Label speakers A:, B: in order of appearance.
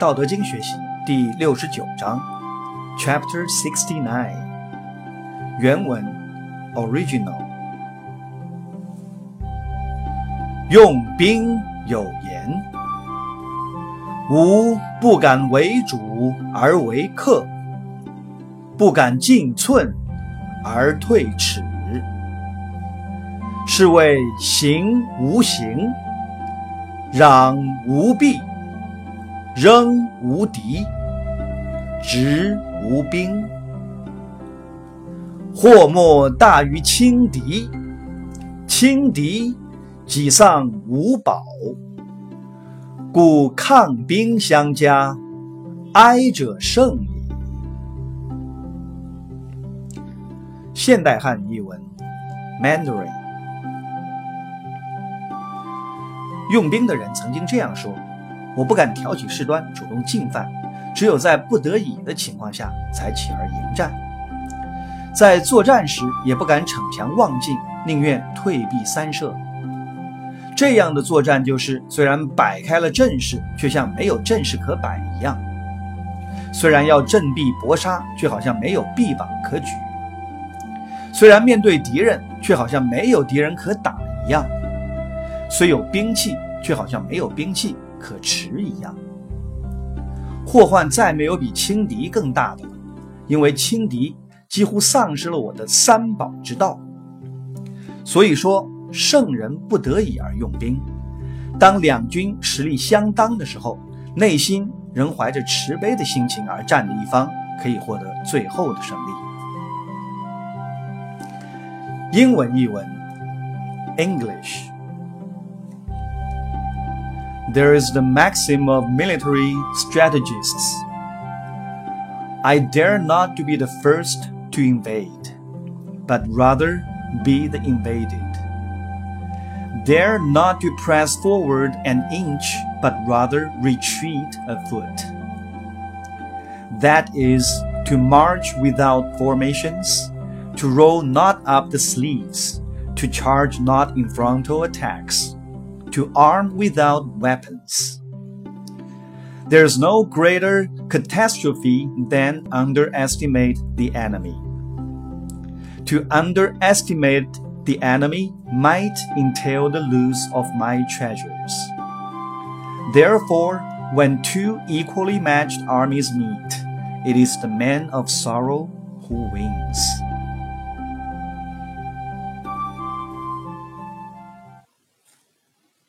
A: 道德经学习第六十九章，Chapter Sixty Nine。原文 Original。用兵有言：吾不敢为主而为客，不敢进寸而退尺。是谓行无形，攘无弊，扔无敌，执无兵。祸莫大于轻敌，轻敌己丧无宝。故抗兵相加，哀者胜矣。现代汉译文：Mandarin。用兵的人曾经这样说：“我不敢挑起事端，主动进犯，只有在不得已的情况下才起而迎战。在作战时也不敢逞强妄进，宁愿退避三舍。这样的作战就是虽然摆开了阵势，却像没有阵势可摆一样；虽然要振臂搏杀，却好像没有臂膀可举；虽然面对敌人，却好像没有敌人可打一样。”虽有兵器，却好像没有兵器可持一样。祸患再没有比轻敌更大的了，因为轻敌几乎丧失了我的三宝之道。所以说，圣人不得已而用兵。当两军实力相当的时候，内心仍怀着慈悲的心情而战的一方，可以获得最后的胜利。英文译文：English。There is the maxim of military strategists I dare not to be the first to invade, but rather be the invaded. Dare not to press forward an inch, but rather retreat a foot. That is to march without formations, to roll not up the sleeves, to charge not in frontal attacks to arm without weapons. There's no greater catastrophe than underestimate the enemy. To underestimate the enemy might entail the loss of my treasures. Therefore, when two equally matched armies meet, it is the man of sorrow who wins.